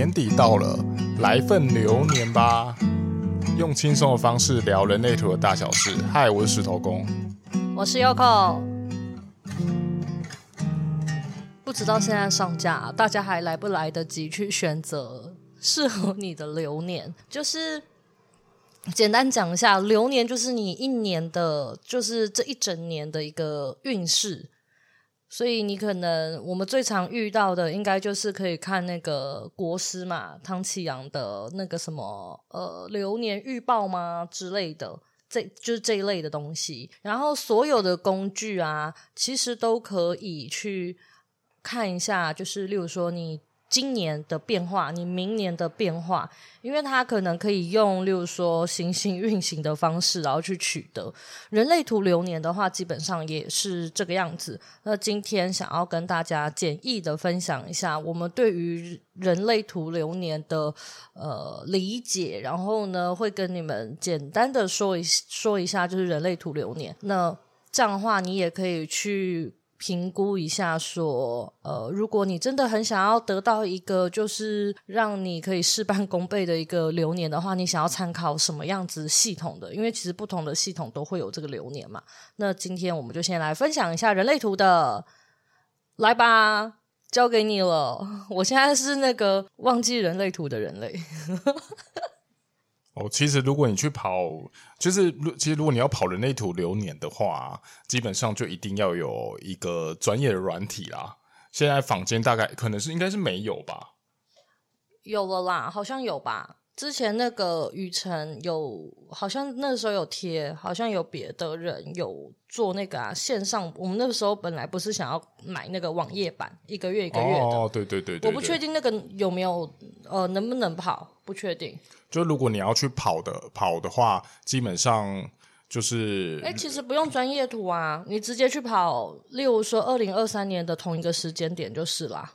年底到了，来份流年吧！用轻松的方式聊人类图的大小事。嗨，我是石头公，我是 Yoko。不知道现在上架，大家还来不来得及去选择 适合你的流年？就是简单讲一下，流年就是你一年的，就是这一整年的一个运势。所以你可能我们最常遇到的，应该就是可以看那个国师嘛，汤启阳的那个什么呃流年预报吗之类的，这就是这一类的东西。然后所有的工具啊，其实都可以去看一下，就是例如说你。今年的变化，你明年的变化，因为它可能可以用，例如说行星运行的方式，然后去取得人类图流年的话，基本上也是这个样子。那今天想要跟大家简易的分享一下，我们对于人类图流年的呃理解，然后呢，会跟你们简单的说一说一下，就是人类图流年。那这样的话，你也可以去。评估一下，说，呃，如果你真的很想要得到一个就是让你可以事半功倍的一个流年的话，你想要参考什么样子系统的？因为其实不同的系统都会有这个流年嘛。那今天我们就先来分享一下人类图的，来吧，交给你了。我现在是那个忘记人类图的人类。哦，其实如果你去跑，就是其实如果你要跑人类图流年的话，基本上就一定要有一个专业的软体啦。现在坊间大概可能是应该是没有吧？有了啦，好像有吧。之前那个雨辰有，好像那个时候有贴，好像有别的人有做那个啊线上。我们那个时候本来不是想要买那个网页版，一个月一个月的。哦，对对对对，对。我不确定那个有没有，呃，能不能跑，不确定。就如果你要去跑的跑的话，基本上就是，哎，其实不用专业图啊，你直接去跑，例如说二零二三年的同一个时间点就是啦。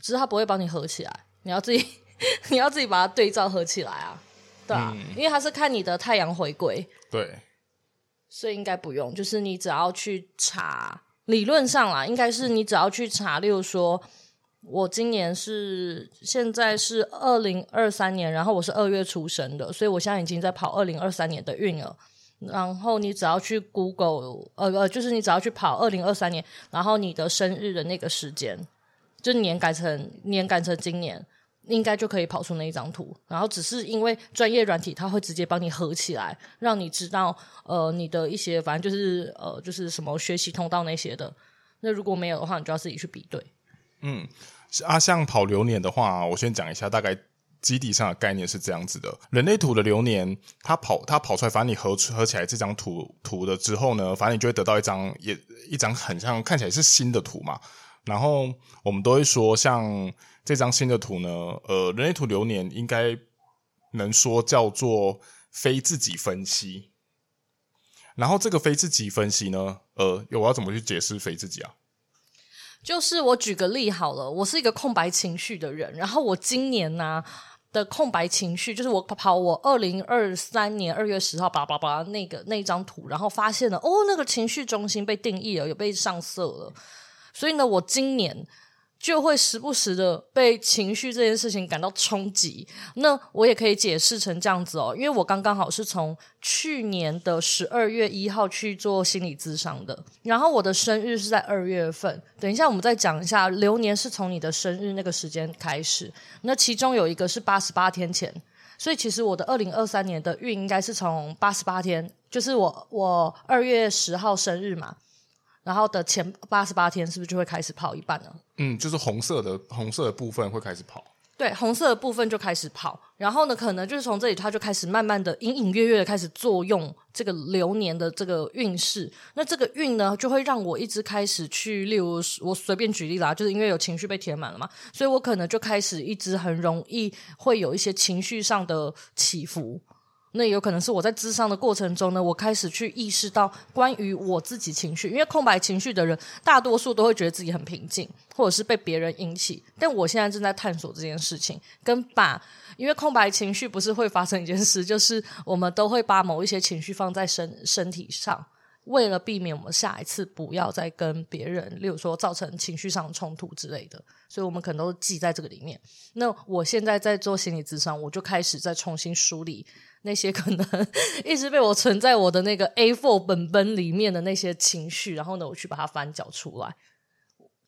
只是他不会帮你合起来，你要自己，你要自己把它对照合起来啊，对啊，嗯、因为他是看你的太阳回归，对，所以应该不用，就是你只要去查，理论上啦，应该是你只要去查，例如说，我今年是现在是二零二三年，然后我是二月出生的，所以我现在已经在跑二零二三年的运了，然后你只要去 Google，呃呃，就是你只要去跑二零二三年，然后你的生日的那个时间。就年改成年改成今年，应该就可以跑出那一张图。然后只是因为专业软体，它会直接帮你合起来，让你知道呃你的一些反正就是呃就是什么学习通道那些的。那如果没有的话，你就要自己去比对。嗯，啊，像跑流年的话，我先讲一下大概基底上的概念是这样子的：人类图的流年，它跑它跑出来，反正你合合起来这张图图的之后呢，反正你就会得到一张也一张很像看起来是新的图嘛。然后我们都会说，像这张新的图呢，呃，人类图流年应该能说叫做非自己分析。然后这个非自己分析呢，呃，我要怎么去解释非自己啊？就是我举个例好了，我是一个空白情绪的人，然后我今年呢、的空白情绪，就是我跑我二零二三年二月十号，叭叭叭那个那张图，然后发现了哦，那个情绪中心被定义了，有被上色了。所以呢，我今年就会时不时的被情绪这件事情感到冲击。那我也可以解释成这样子哦，因为我刚刚好是从去年的十二月一号去做心理咨商的，然后我的生日是在二月份。等一下我们再讲一下，流年是从你的生日那个时间开始。那其中有一个是八十八天前，所以其实我的二零二三年的运应该是从八十八天，就是我我二月十号生日嘛。然后的前八十八天是不是就会开始跑一半呢？嗯，就是红色的红色的部分会开始跑。对，红色的部分就开始跑。然后呢，可能就是从这里，它就开始慢慢的、隐隐约约的开始作用这个流年的这个运势。那这个运呢，就会让我一直开始去，例如我随便举例啦，就是因为有情绪被填满了嘛，所以我可能就开始一直很容易会有一些情绪上的起伏。那有可能是我在智商的过程中呢，我开始去意识到关于我自己情绪，因为空白情绪的人大多数都会觉得自己很平静，或者是被别人引起。但我现在正在探索这件事情，跟把，因为空白情绪不是会发生一件事，就是我们都会把某一些情绪放在身身体上。为了避免我们下一次不要再跟别人，例如说造成情绪上的冲突之类的，所以我们可能都记在这个里面。那我现在在做心理咨商，我就开始再重新梳理那些可能 一直被我存在我的那个 A4 本本里面的那些情绪，然后呢，我去把它翻搅出来。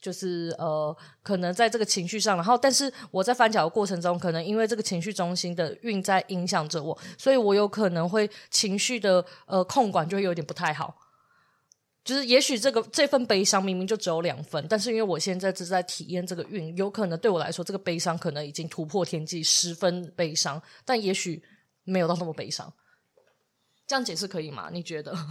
就是呃，可能在这个情绪上，然后但是我在翻搅的过程中，可能因为这个情绪中心的运在影响着我，所以我有可能会情绪的呃控管就会有点不太好。就是也许这个这份悲伤明明就只有两分，但是因为我现在只在体验这个运，有可能对我来说这个悲伤可能已经突破天际，十分悲伤，但也许没有到那么悲伤。这样解释可以吗？你觉得？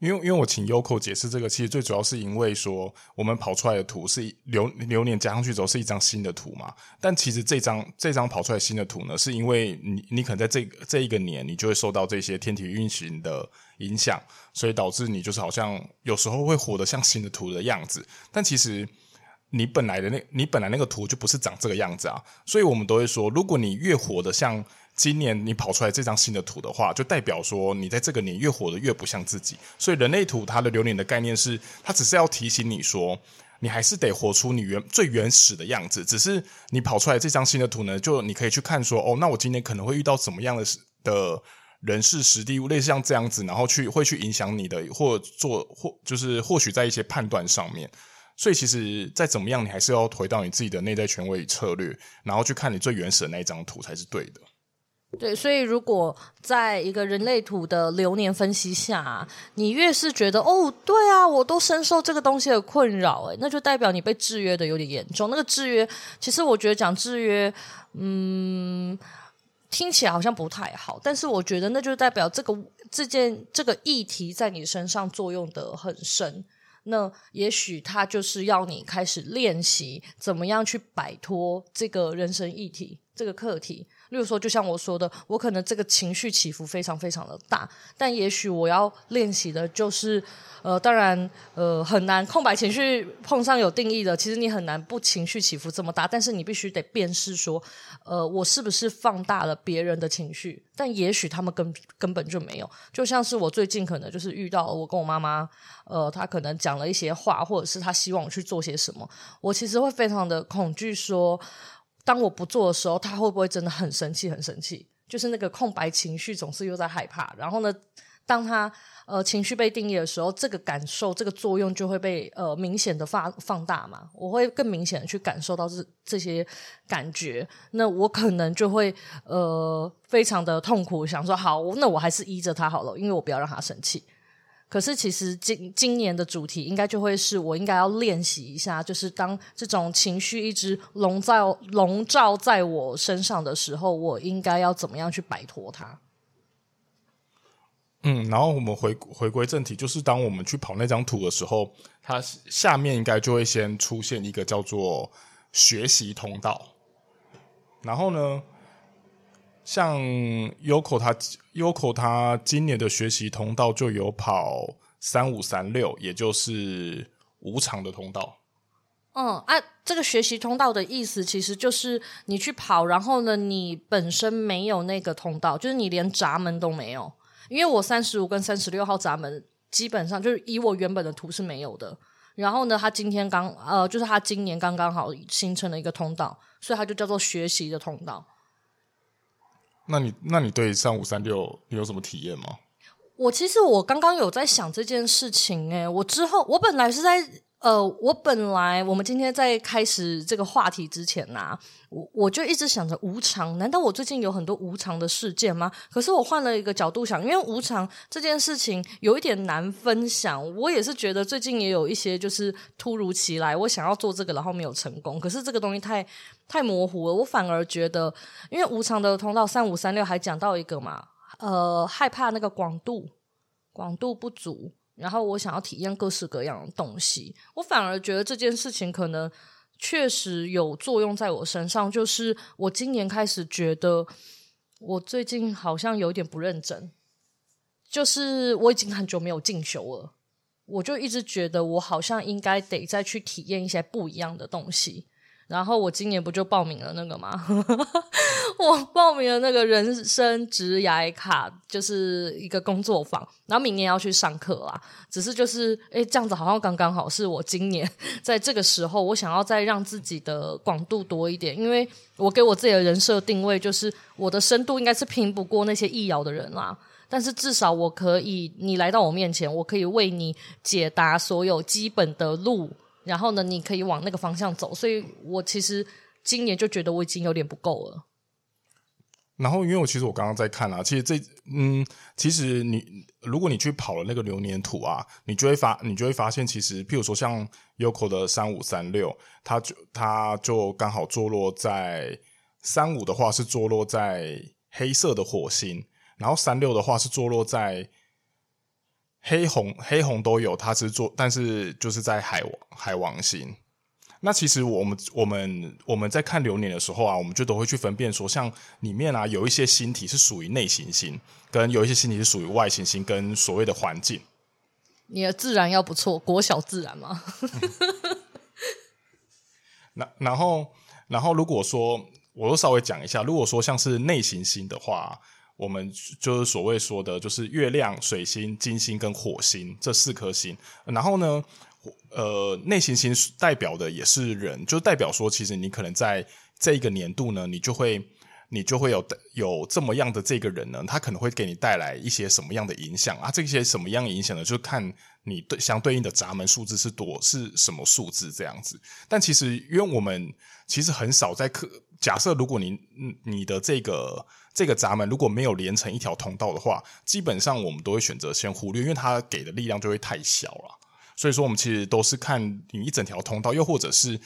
因为，因为我请 Yoko 解释这个，其实最主要是因为说，我们跑出来的图是流流年加上去之后是一张新的图嘛。但其实这张这张跑出来新的图呢，是因为你你可能在这这一个年，你就会受到这些天体运行的影响，所以导致你就是好像有时候会活得像新的图的样子。但其实你本来的那，你本来那个图就不是长这个样子啊。所以我们都会说，如果你越活得像。今年你跑出来这张新的图的话，就代表说你在这个年越活得越不像自己。所以人类图它的流年的概念是，它只是要提醒你说，你还是得活出你原最原始的样子。只是你跑出来这张新的图呢，就你可以去看说，哦，那我今年可能会遇到什么样的的人事实地物，类似像这样子，然后去会去影响你的，或做或就是或许在一些判断上面。所以其实再怎么样，你还是要回到你自己的内在权威与策略，然后去看你最原始的那一张图才是对的。对，所以如果在一个人类图的流年分析下，你越是觉得哦，对啊，我都深受这个东西的困扰，诶，那就代表你被制约的有点严重。那个制约，其实我觉得讲制约，嗯，听起来好像不太好，但是我觉得那就代表这个这件这个议题在你身上作用得很深。那也许他就是要你开始练习怎么样去摆脱这个人生议题，这个课题。例如说，就像我说的，我可能这个情绪起伏非常非常的大，但也许我要练习的就是，呃，当然，呃，很难空白情绪碰上有定义的，其实你很难不情绪起伏这么大，但是你必须得辨识说，呃，我是不是放大了别人的情绪？但也许他们根根本就没有，就像是我最近可能就是遇到我跟我妈妈，呃，她可能讲了一些话，或者是她希望我去做些什么，我其实会非常的恐惧说。当我不做的时候，他会不会真的很生气？很生气，就是那个空白情绪总是又在害怕。然后呢，当他呃情绪被定义的时候，这个感受、这个作用就会被呃明显的放放大嘛。我会更明显的去感受到这这些感觉，那我可能就会呃非常的痛苦，想说好，那我还是依着他好了，因为我不要让他生气。可是，其实今今年的主题应该就会是我应该要练习一下，就是当这种情绪一直笼罩笼罩在我身上的时候，我应该要怎么样去摆脱它？嗯，然后我们回回归正题，就是当我们去跑那张图的时候，它下面应该就会先出现一个叫做学习通道，然后呢，像 Yoko 他 Yoko 他今年的学习通道就有跑三五三六，也就是无常的通道。嗯啊，这个学习通道的意思其实就是你去跑，然后呢，你本身没有那个通道，就是你连闸门都没有。因为我三十五跟三十六号闸门基本上就是以我原本的图是没有的。然后呢，他今天刚呃，就是他今年刚刚好形成了一个通道，所以他就叫做学习的通道。那你那你对三五三六你有什么体验吗？我其实我刚刚有在想这件事情，诶，我之后我本来是在呃，我本来我们今天在开始这个话题之前呐、我我就一直想着无常，难道我最近有很多无常的事件吗？可是我换了一个角度想，因为无常这件事情有一点难分享，我也是觉得最近也有一些就是突如其来，我想要做这个然后没有成功，可是这个东西太。太模糊了，我反而觉得，因为无常的通道三五三六还讲到一个嘛，呃，害怕那个广度，广度不足，然后我想要体验各式各样的东西，我反而觉得这件事情可能确实有作用在我身上，就是我今年开始觉得，我最近好像有点不认真，就是我已经很久没有进修了，我就一直觉得我好像应该得再去体验一些不一样的东西。然后我今年不就报名了那个吗？我报名了那个人生职涯卡，就是一个工作坊，然后明年要去上课啦。只是就是，诶，这样子好像刚刚好，是我今年在这个时候，我想要再让自己的广度多一点，因为我给我自己的人设定位就是，我的深度应该是拼不过那些易遥的人啦。但是至少我可以，你来到我面前，我可以为你解答所有基本的路。然后呢，你可以往那个方向走，所以我其实今年就觉得我已经有点不够了。然后，因为我其实我刚刚在看啊，其实这嗯，其实你如果你去跑了那个流年图啊，你就会发你就会发现，其实譬如说像 Yoko 的三五三六，它就它就刚好坐落在三五的话是坐落在黑色的火星，然后三六的话是坐落在。黑红黑红都有，它是做，但是就是在海王海王星。那其实我们我们我们在看流年的时候啊，我们就都会去分辨说，像里面啊有一些星体是属于内行星，跟有一些星体是属于外行星，跟所谓的环境。你的自然要不错，国小自然嘛。那然后然后如果说，我都稍微讲一下，如果说像是内行星的话。我们就是所谓说的，就是月亮、水星、金星跟火星这四颗星。然后呢，呃，内行星代表的也是人，就代表说，其实你可能在这一个年度呢，你就会你就会有有这么样的这个人呢，他可能会给你带来一些什么样的影响啊？这些什么样的影响呢？就看你对相对应的闸门数字是多是什么数字这样子。但其实，因为我们其实很少在课，假设如果你你的这个。这个闸门如果没有连成一条通道的话，基本上我们都会选择先忽略，因为它给的力量就会太小了。所以说，我们其实都是看你一整条通道，又或者是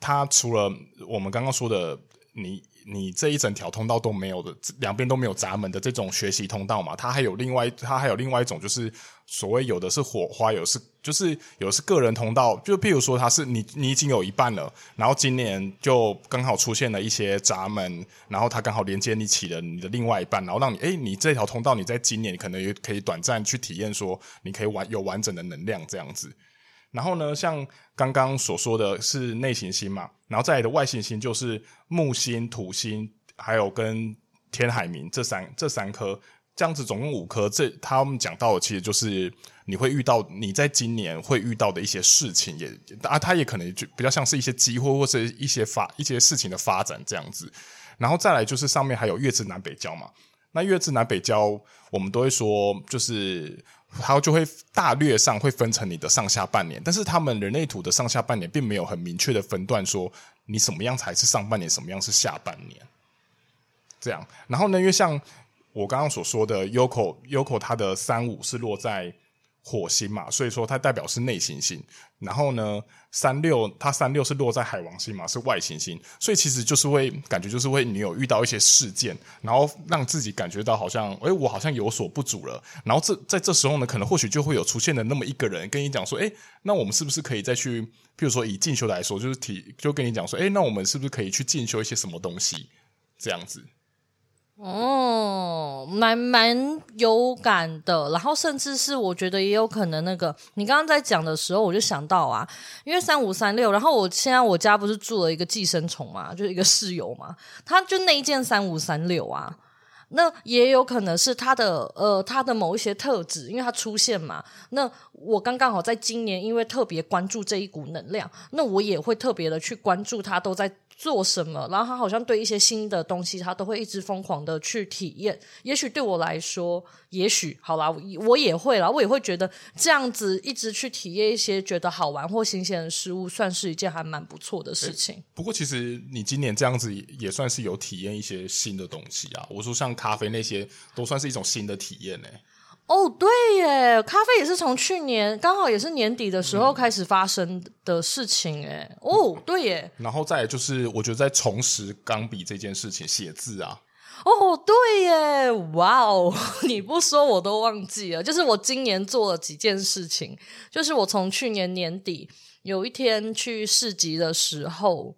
它除了我们刚刚说的你。你这一整条通道都没有的，两边都没有闸门的这种学习通道嘛？它还有另外，它还有另外一种，就是所谓有的是火花，有是就是有的是个人通道。就譬如说，它是你你已经有一半了，然后今年就刚好出现了一些闸门，然后它刚好连接你起了你的另外一半，然后让你诶，你这条通道你在今年可能也可以短暂去体验，说你可以完有完整的能量这样子。然后呢，像刚刚所说的是内行星嘛，然后再来的外行星就是木星、土星，还有跟天海冥这三这三颗，这样子总共五颗。这他们讲到的其实就是你会遇到你在今年会遇到的一些事情也，啊，它也可能就比较像是一些机会或是一些发一些事情的发展这样子。然后再来就是上面还有月之南北交嘛，那月之南北交我们都会说就是。它就会大略上会分成你的上下半年，但是他们人类图的上下半年并没有很明确的分段，说你什么样才是上半年，什么样是下半年。这样，然后呢，因为像我刚刚所说的，Yoko Yoko 它的三五是落在。火星嘛，所以说它代表是内行星。然后呢，三六它三六是落在海王星嘛，是外行星。所以其实就是会感觉就是会你有遇到一些事件，然后让自己感觉到好像，诶，我好像有所不足了。然后这在这时候呢，可能或许就会有出现的那么一个人跟你讲说，诶，那我们是不是可以再去，譬如说以进修来说，就是提就跟你讲说，诶，那我们是不是可以去进修一些什么东西，这样子。哦，蛮蛮有感的，然后甚至是我觉得也有可能那个，你刚刚在讲的时候，我就想到啊，因为三五三六，然后我现在我家不是住了一个寄生虫嘛，就是一个室友嘛，他就那一件三五三六啊，那也有可能是他的呃他的某一些特质，因为他出现嘛，那我刚刚好在今年因为特别关注这一股能量，那我也会特别的去关注他都在。做什么？然后他好像对一些新的东西，他都会一直疯狂的去体验。也许对我来说，也许好啦，我也会啦，我也会觉得这样子一直去体验一些觉得好玩或新鲜的事物，算是一件还蛮不错的事情。不过，其实你今年这样子也算是有体验一些新的东西啊。我说像咖啡那些，都算是一种新的体验呢、欸。哦，对耶，咖啡也是从去年刚好也是年底的时候开始发生的事情，哎、嗯，哦，对耶。然后再来就是，我觉得在重拾钢笔这件事情，写字啊，哦，对耶，哇哦，你不说我都忘记了。就是我今年做了几件事情，就是我从去年年底有一天去市集的时候，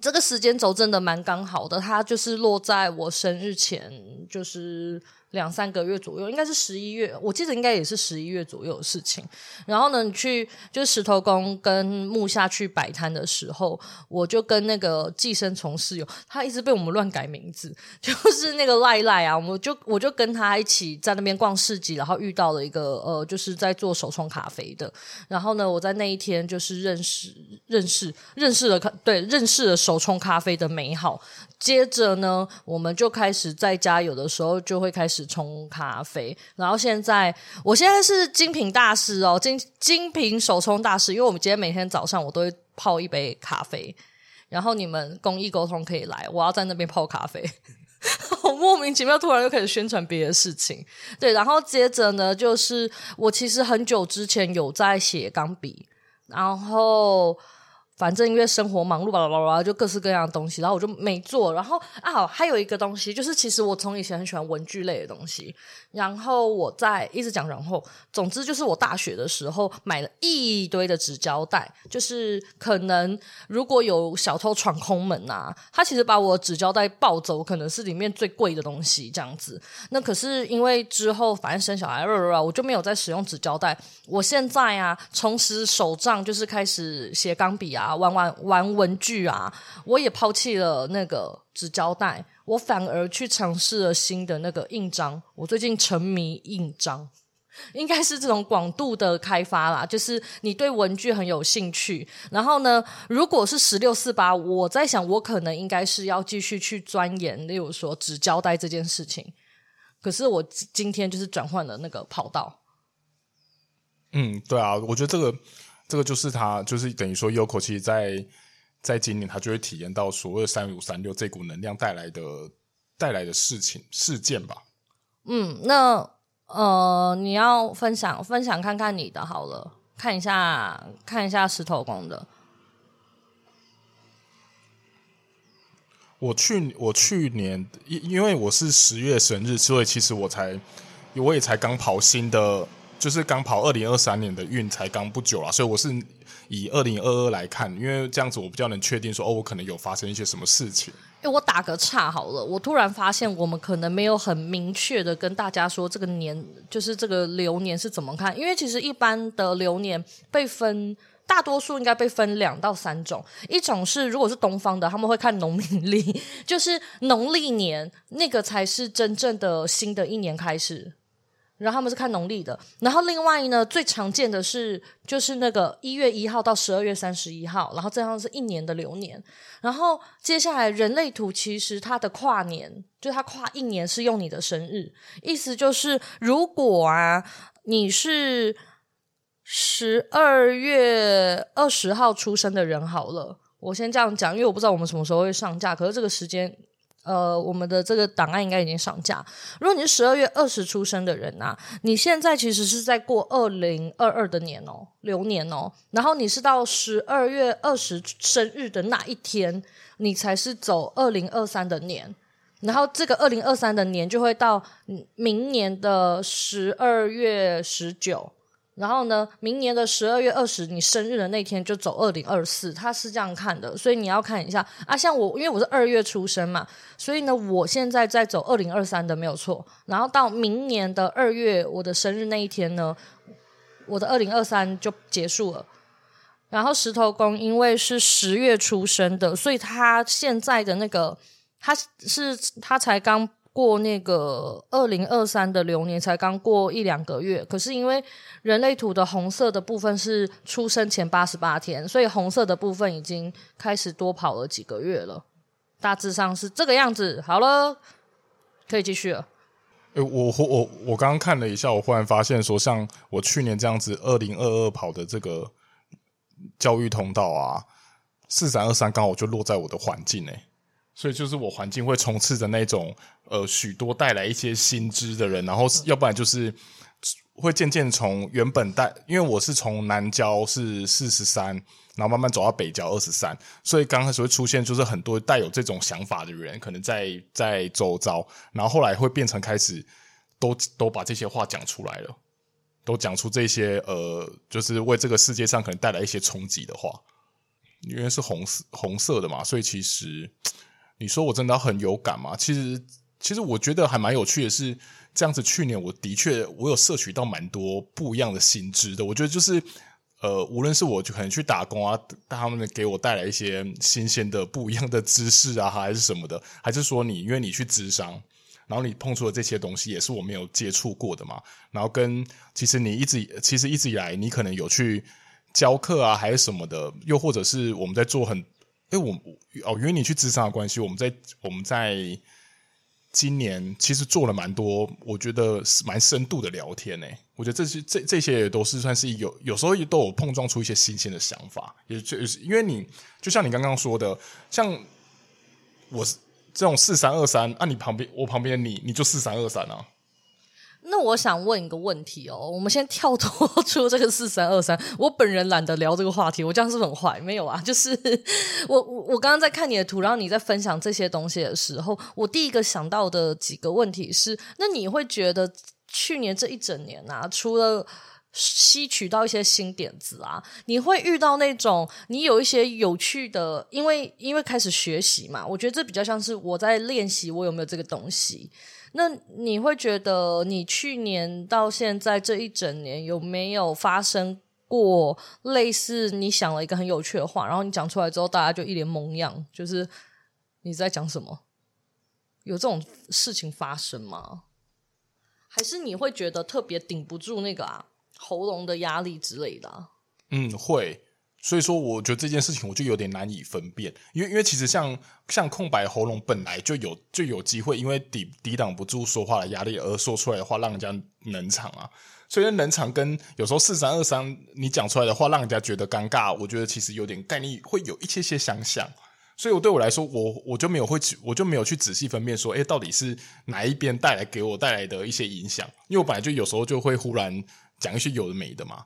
这个时间轴真的蛮刚好的，它就是落在我生日前，就是。两三个月左右，应该是十一月，我记得应该也是十一月左右的事情。然后呢，你去就是石头公跟木下去摆摊的时候，我就跟那个寄生虫室友，他一直被我们乱改名字，就是那个赖赖啊，我就我就跟他一起在那边逛市集，然后遇到了一个呃，就是在做手冲咖啡的。然后呢，我在那一天就是认识认识认识了，对，认识了手冲咖啡的美好。接着呢，我们就开始在家，有的时候就会开始冲咖啡。然后现在，我现在是精品大师哦，精精品手冲大师。因为我们今天每天早上我都会泡一杯咖啡，然后你们公益沟通可以来，我要在那边泡咖啡。我莫名其妙突然又开始宣传别的事情，对。然后接着呢，就是我其实很久之前有在写钢笔，然后。反正因为生活忙碌吧啦吧啦，就各式各样的东西，然后我就没做。然后啊，还有一个东西，就是其实我从以前很喜欢文具类的东西。然后我在一直讲，然后总之就是我大学的时候买了一堆的纸胶带，就是可能如果有小偷闯空门啊，他其实把我纸胶带抱走，可能是里面最贵的东西这样子。那可是因为之后反正生小孩了，我就没有再使用纸胶带。我现在啊，重拾手账，就是开始写钢笔啊啊，玩玩玩文具啊，我也抛弃了那个纸胶带。我反而去尝试了新的那个印章，我最近沉迷印章，应该是这种广度的开发啦。就是你对文具很有兴趣，然后呢，如果是十六四八，我在想我可能应该是要继续去钻研，例如说纸胶带这件事情。可是我今天就是转换了那个跑道。嗯，对啊，我觉得这个这个就是他，就是等于说，Yoko 其实在。在今年，他就会体验到所谓三五三六这股能量带来的带来的事情事件吧。嗯，那呃，你要分享分享看看你的好了，看一下看一下石头公的。我去我去年因因为我是十月生日，所以其实我才我也才刚跑新的，就是刚跑二零二三年的运，才刚不久啊，所以我是。以二零二二来看，因为这样子我比较能确定说，哦，我可能有发生一些什么事情。哎，我打个岔好了，我突然发现我们可能没有很明确的跟大家说这个年，就是这个流年是怎么看。因为其实一般的流年被分，大多数应该被分两到三种。一种是如果是东方的，他们会看农民历，就是农历年那个才是真正的新的一年开始。然后他们是看农历的，然后另外呢，最常见的是就是那个一月一号到十二月三十一号，然后这样是一年的流年。然后接下来人类图其实它的跨年，就它跨一年是用你的生日，意思就是如果啊你是十二月二十号出生的人好了，我先这样讲，因为我不知道我们什么时候会上架，可是这个时间。呃，我们的这个档案应该已经上架。如果你是十二月二十出生的人啊，你现在其实是在过二零二二的年哦，流年哦。然后你是到十二月二十生日的那一天，你才是走二零二三的年。然后这个二零二三的年就会到明年的十二月十九。然后呢，明年的十二月二十，你生日的那天就走二零二四，他是这样看的，所以你要看一下啊。像我，因为我是二月出生嘛，所以呢，我现在在走二零二三的没有错。然后到明年的二月，我的生日那一天呢，我的二零二三就结束了。然后石头公因为是十月出生的，所以他现在的那个他是他才刚。过那个二零二三的流年才刚过一两个月，可是因为人类图的红色的部分是出生前八十八天，所以红色的部分已经开始多跑了几个月了，大致上是这个样子。好了，可以继续了。诶，我我我刚刚看了一下，我忽然发现说，像我去年这样子二零二二跑的这个教育通道啊，四三二三刚好就落在我的环境诶。所以就是我环境会充斥着那种呃许多带来一些新知的人，然后要不然就是会渐渐从原本带，因为我是从南郊是四十三，然后慢慢走到北郊二十三，所以刚开始会出现就是很多带有这种想法的人，可能在在周遭，然后后来会变成开始都都把这些话讲出来了，都讲出这些呃，就是为这个世界上可能带来一些冲击的话，因为是红色红色的嘛，所以其实。你说我真的很有感吗？其实其实我觉得还蛮有趣的是，这样子去年我的确我有摄取到蛮多不一样的新知的。我觉得就是呃，无论是我就可能去打工啊，他们给我带来一些新鲜的不一样的知识啊，还是什么的，还是说你因为你去咨商，然后你碰触的这些东西也是我没有接触过的嘛。然后跟其实你一直其实一直以来你可能有去教课啊，还是什么的，又或者是我们在做很。哎，我哦，因为你去咨商的关系，我们在我们在今年其实做了蛮多，我觉得蛮深度的聊天呢。我觉得这些这这些也都是算是有有时候也都有碰撞出一些新鲜的想法，也就是因为你就像你刚刚说的，像我是这种四三二三，那，你旁边我旁边你你就四三二三啊。那我想问一个问题哦，我们先跳脱 出这个四三二三，我本人懒得聊这个话题，我这样是很坏？没有啊，就是我我我刚刚在看你的图，然后你在分享这些东西的时候，我第一个想到的几个问题是，那你会觉得去年这一整年啊，除了吸取到一些新点子啊，你会遇到那种你有一些有趣的，因为因为开始学习嘛，我觉得这比较像是我在练习我有没有这个东西。那你会觉得，你去年到现在这一整年有没有发生过类似你想了一个很有趣的话，然后你讲出来之后，大家就一脸懵样，就是你在讲什么？有这种事情发生吗？还是你会觉得特别顶不住那个啊喉咙的压力之类的？嗯，会。所以说，我觉得这件事情我就有点难以分辨，因为因为其实像像空白喉咙本来就有就有机会，因为抵抵挡不住说话的压力而说出来的话让人家冷场啊。所以冷场跟有时候四三二三你讲出来的话让人家觉得尴尬，我觉得其实有点概念会有一些些相像。所以我对我来说，我我就没有会我就没有去仔细分辨说，诶，到底是哪一边带来给我带来的一些影响？因为我本来就有时候就会忽然讲一些有的没的嘛。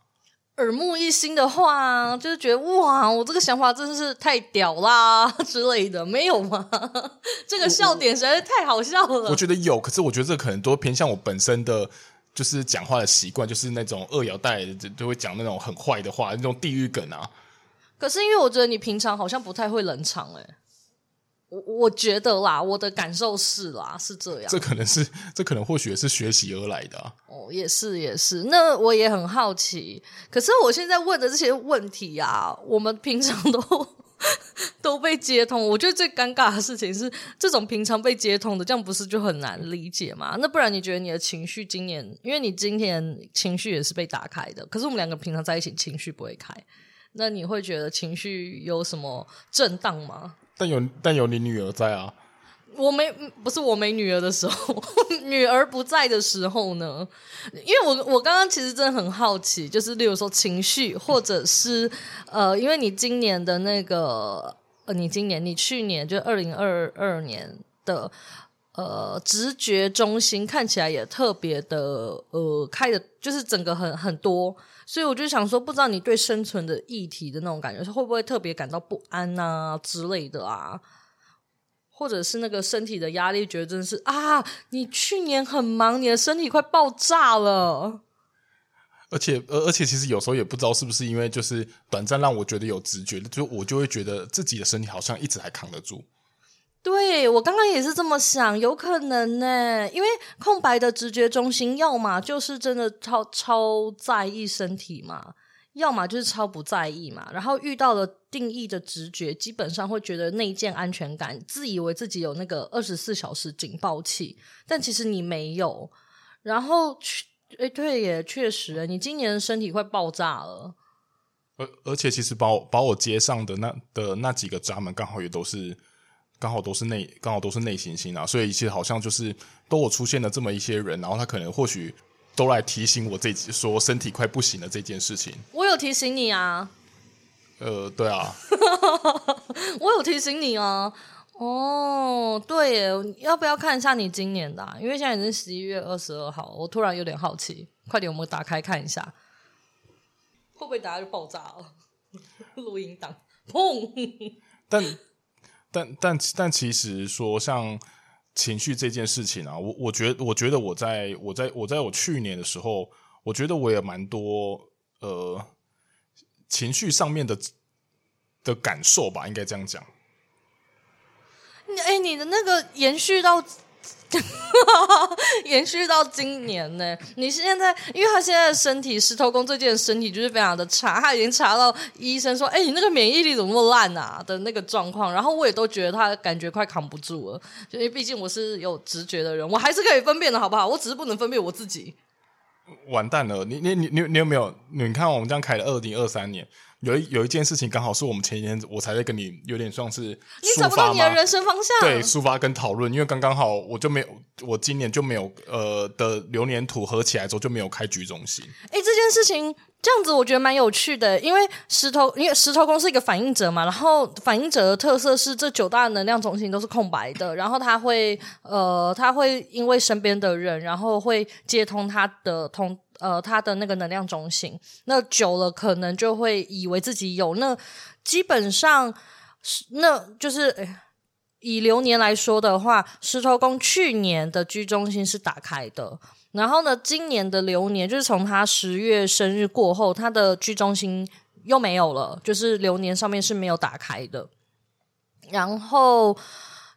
耳目一新的话，就是觉得哇，我这个想法真的是太屌啦 之类的，没有吗？这个笑点实在是太好笑了。我，我觉得有，可是我觉得这可能都偏向我本身的就是讲话的习惯，就是那种二摇带就会讲那种很坏的话，那种地狱梗啊。可是因为我觉得你平常好像不太会冷场，诶。我我觉得啦，我的感受是啦，是这样。这可能是，这可能或许也是学习而来的啊。哦，也是也是。那我也很好奇，可是我现在问的这些问题啊，我们平常都 都被接通。我觉得最尴尬的事情是，这种平常被接通的，这样不是就很难理解吗？那不然你觉得你的情绪今年，因为你今天情绪也是被打开的，可是我们两个平常在一起情绪不会开，那你会觉得情绪有什么震荡吗？但有但有你女儿在啊，我没不是我没女儿的时候，女儿不在的时候呢？因为我我刚刚其实真的很好奇，就是例如说情绪，或者是呃，因为你今年的那个呃，你今年你去年就二零二二年的呃直觉中心看起来也特别的呃开的，就是整个很很多。所以我就想说，不知道你对生存的议题的那种感觉，会不会特别感到不安啊之类的啊？或者是那个身体的压力，觉得真的是啊，你去年很忙，你的身体快爆炸了。而且，而而且，其实有时候也不知道是不是因为就是短暂让我觉得有直觉，就我就会觉得自己的身体好像一直还扛得住。对，我刚刚也是这么想，有可能呢，因为空白的直觉中心，要么就是真的超超在意身体嘛，要么就是超不在意嘛。然后遇到了定义的直觉，基本上会觉得内建安全感，自以为自己有那个二十四小时警报器，但其实你没有。然后，哎，对耶，确实，你今年身体快爆炸了。而而且，其实把我把我接上的那的那几个闸门，刚好也都是。刚好都是内，刚好都是内行星啊，所以其实好像就是都有出现了这么一些人，然后他可能或许都来提醒我这说身体快不行了这件事情。我有提醒你啊。呃，对啊。我有提醒你啊。哦，对耶，要不要看一下你今年的啊？因为现在已经十一月二十二号，我突然有点好奇，快点，我们打开看一下，会不会大家就爆炸了？录音档，砰！但。但但但其实说像情绪这件事情啊，我我觉我觉得我在我在我在我去年的时候，我觉得我也蛮多呃情绪上面的的感受吧，应该这样讲。你哎，你的那个延续到 延续到今年呢？你现在，因为他现在的身体，石头公最近的身体就是非常的差，他已经查到医生说：“哎、你那个免疫力怎么那么烂啊？”的那个状况。然后我也都觉得他感觉快扛不住了，因为毕竟我是有直觉的人，我还是可以分辨的，好不好？我只是不能分辨我自己。完蛋了！你你你你你有没有？你看我们这样开了二零二三年。有一有一件事情刚好是我们前几天我才在跟你有点像是你找不到你的人生方向，对，抒发跟讨论，因为刚刚好我就没有，我今年就没有呃的流年土合起来之后就没有开局中心。哎，这件事情这样子我觉得蛮有趣的，因为石头因为石头公是一个反应者嘛，然后反应者的特色是这九大能量中心都是空白的，然后他会呃他会因为身边的人，然后会接通他的通。呃，他的那个能量中心，那久了可能就会以为自己有。那基本上，那就是以流年来说的话，石头公去年的居中心是打开的，然后呢，今年的流年就是从他十月生日过后，他的居中心又没有了，就是流年上面是没有打开的。然后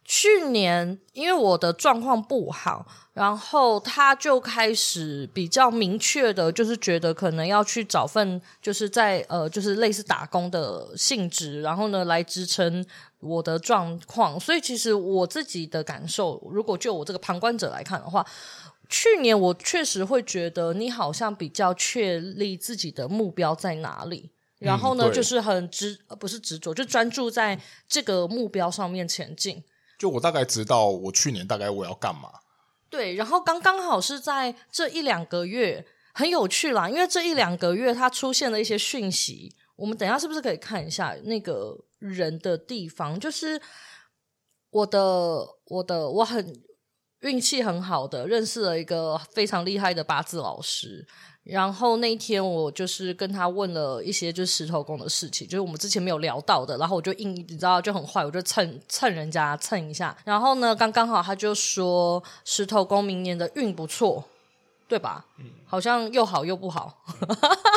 去年因为我的状况不好。然后他就开始比较明确的，就是觉得可能要去找份，就是在呃，就是类似打工的性质，然后呢来支撑我的状况。所以其实我自己的感受，如果就我这个旁观者来看的话，去年我确实会觉得你好像比较确立自己的目标在哪里，然后呢、嗯、就是很执，不是执着，就专注在这个目标上面前进。就我大概知道我去年大概我要干嘛。对，然后刚刚好是在这一两个月，很有趣啦，因为这一两个月它出现了一些讯息，我们等一下是不是可以看一下那个人的地方？就是我的我的我很运气很好的认识了一个非常厉害的八字老师。然后那一天我就是跟他问了一些就是石头公的事情，就是我们之前没有聊到的。然后我就硬，你知道就很坏，我就蹭蹭人家蹭一下。然后呢，刚刚好他就说石头公明年的运不错，对吧？嗯，好像又好又不好，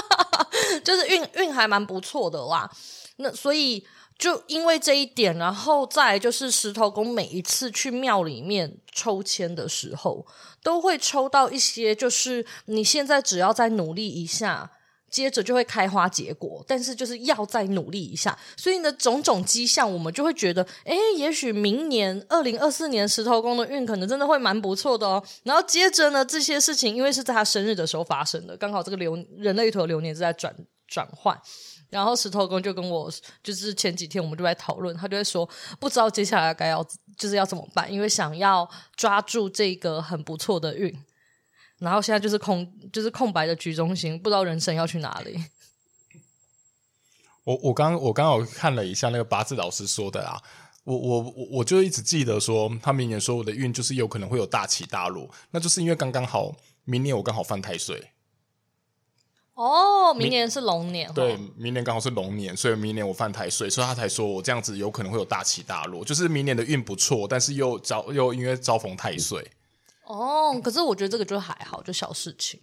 就是运运还蛮不错的啦。那所以。就因为这一点，然后再就是石头公每一次去庙里面抽签的时候，都会抽到一些，就是你现在只要再努力一下，接着就会开花结果，但是就是要再努力一下。所以呢，种种迹象，我们就会觉得，诶，也许明年二零二四年石头公的运可能真的会蛮不错的哦。然后接着呢，这些事情因为是在他生日的时候发生的，刚好这个流人类图流年是在转转换。然后石头公就跟我，就是前几天我们就在讨论，他就会说不知道接下来该要就是要怎么办，因为想要抓住这个很不错的运，然后现在就是空就是空白的局中心，不知道人生要去哪里。我我刚我刚好看了一下那个八字老师说的啊，我我我我就一直记得说他明年说我的运就是有可能会有大起大落，那就是因为刚刚好明年我刚好犯太岁。哦，明年是龙年，对，明年刚好是龙年，所以明年我犯太岁，所以他才说我这样子有可能会有大起大落，就是明年的运不错，但是又遭又因为遭逢太岁。哦，可是我觉得这个就还好，就小事情。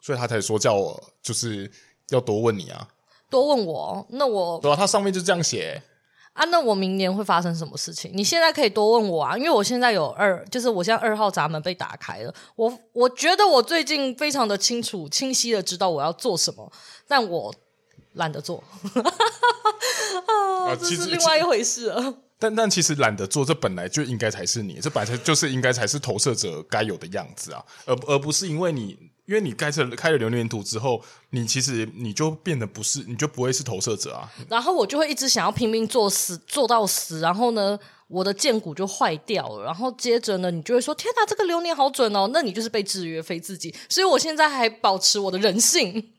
所以他才说叫我就是要多问你啊，多问我，那我对啊，他上面就这样写。啊，那我明年会发生什么事情？你现在可以多问我啊，因为我现在有二，就是我现在二号闸门被打开了。我我觉得我最近非常的清楚、清晰的知道我要做什么，但我懒得做，啊，这是另外一回事了。但但其实懒得做，这本来就应该才是你，这本来就是应该才是投射者该有的样子啊，而而不是因为你。因为你开始开了流年图之后，你其实你就变得不是，你就不会是投射者啊。然后我就会一直想要拼命做死，做到死。然后呢，我的剑骨就坏掉了。然后接着呢，你就会说：“天哪，这个流年好准哦！”那你就是被制约，非自己。所以我现在还保持我的人性。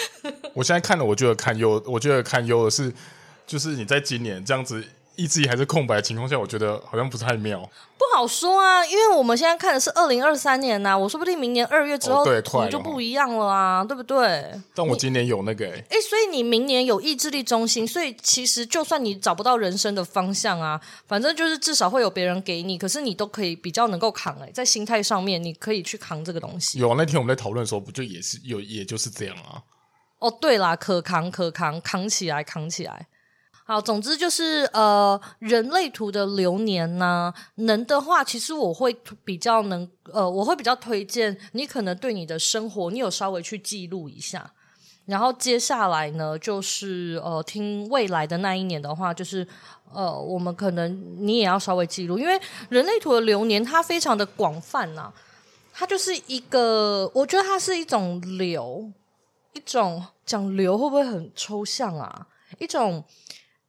我现在看了，我觉得看优，我觉得看优的是，就是你在今年这样子。意志力还是空白的情况下，我觉得好像不太妙。不好说啊，因为我们现在看的是二零二三年呐、啊，我说不定明年二月之后，对，就不一样了啊，对不对？但我今年有那个诶、欸，哎，所以你明年有意志力中心，所以其实就算你找不到人生的方向啊，反正就是至少会有别人给你，可是你都可以比较能够扛诶、欸，在心态上面你可以去扛这个东西。有啊，那天我们在讨论的时候，不就也是有，也就是这样啊。哦，对啦，可扛可扛，扛起来，扛起来。好，总之就是呃，人类图的流年呢，能的话，其实我会比较能呃，我会比较推荐你可能对你的生活，你有稍微去记录一下。然后接下来呢，就是呃，听未来的那一年的话，就是呃，我们可能你也要稍微记录，因为人类图的流年它非常的广泛呐、它就是一个，我觉得它是一种流，一种讲流会不会很抽象啊？一种。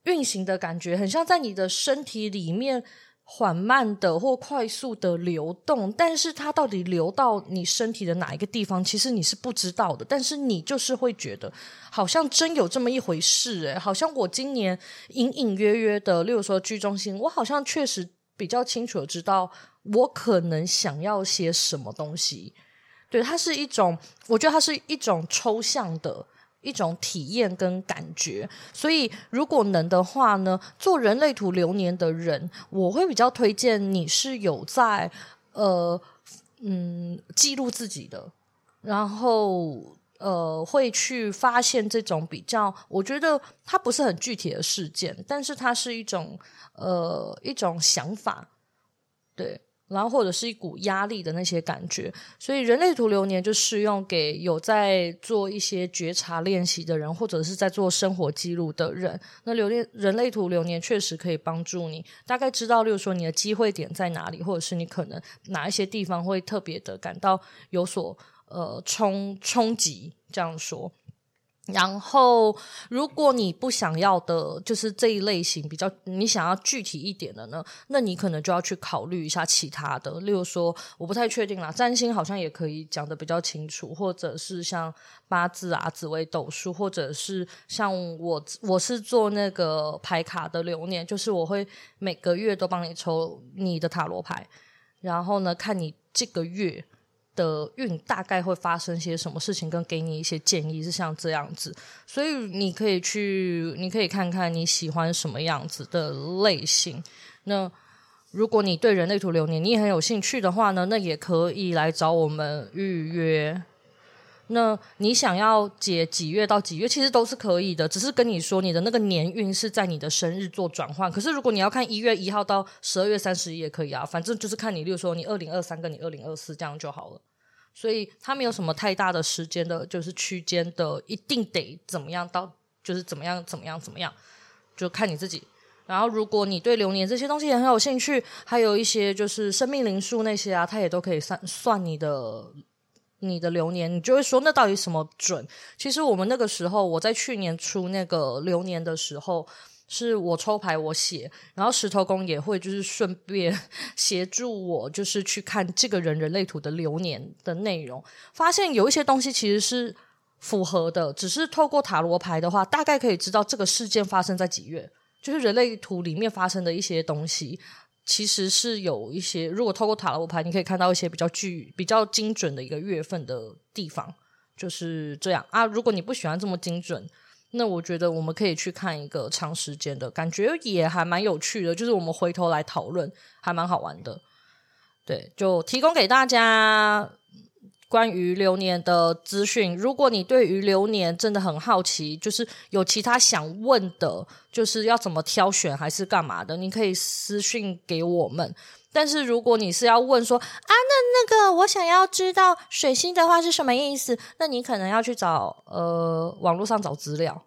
运行的感觉很像在你的身体里面缓慢的或快速的流动，但是它到底流到你身体的哪一个地方，其实你是不知道的。但是你就是会觉得，好像真有这么一回事诶，好像我今年隐隐约约的，例如说居中心，我好像确实比较清楚的知道我可能想要些什么东西。对，它是一种，我觉得它是一种抽象的。一种体验跟感觉，所以如果能的话呢，做人类图流年的人，我会比较推荐你是有在呃嗯记录自己的，然后呃会去发现这种比较，我觉得它不是很具体的事件，但是它是一种呃一种想法，对。然后或者是一股压力的那些感觉，所以人类图流年就适用给有在做一些觉察练习的人，或者是在做生活记录的人。那流年人类图流年确实可以帮助你大概知道，例如说你的机会点在哪里，或者是你可能哪一些地方会特别的感到有所呃冲冲击，这样说。然后，如果你不想要的，就是这一类型比较，你想要具体一点的呢，那你可能就要去考虑一下其他的。例如说，我不太确定啦，占星好像也可以讲得比较清楚，或者是像八字啊、紫微斗数，或者是像我，我是做那个牌卡的流年，就是我会每个月都帮你抽你的塔罗牌，然后呢，看你这个月。的运大概会发生些什么事情，跟给你一些建议是像这样子，所以你可以去，你可以看看你喜欢什么样子的类型。那如果你对人类图流年你也很有兴趣的话呢，那也可以来找我们预约。那你想要解几月到几月，其实都是可以的，只是跟你说你的那个年运是在你的生日做转换。可是如果你要看一月一号到十二月三十一也可以啊，反正就是看你，例如说你二零二三跟你二零二四这样就好了。所以它没有什么太大的时间的，就是区间的，一定得怎么样到，就是怎么样怎么样怎么样，就看你自己。然后如果你对流年这些东西也很有兴趣，还有一些就是生命灵数那些啊，它也都可以算算你的你的流年，你就会说那到底什么准？其实我们那个时候，我在去年出那个流年的时候。是我抽牌我写，然后石头公也会就是顺便 协助我，就是去看这个人人类图的流年的内容，发现有一些东西其实是符合的，只是透过塔罗牌的话，大概可以知道这个事件发生在几月，就是人类图里面发生的一些东西，其实是有一些，如果透过塔罗牌，你可以看到一些比较具、比较精准的一个月份的地方，就是这样啊。如果你不喜欢这么精准。那我觉得我们可以去看一个长时间的感觉，也还蛮有趣的。就是我们回头来讨论，还蛮好玩的。对，就提供给大家关于流年的资讯。如果你对于流年真的很好奇，就是有其他想问的，就是要怎么挑选还是干嘛的，你可以私信给我们。但是如果你是要问说啊，那那个我想要知道水星的话是什么意思，那你可能要去找呃网络上找资料，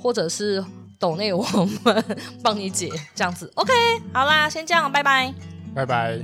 或者是抖内我们帮你解这样子。OK，好啦，先这样，拜拜，拜拜。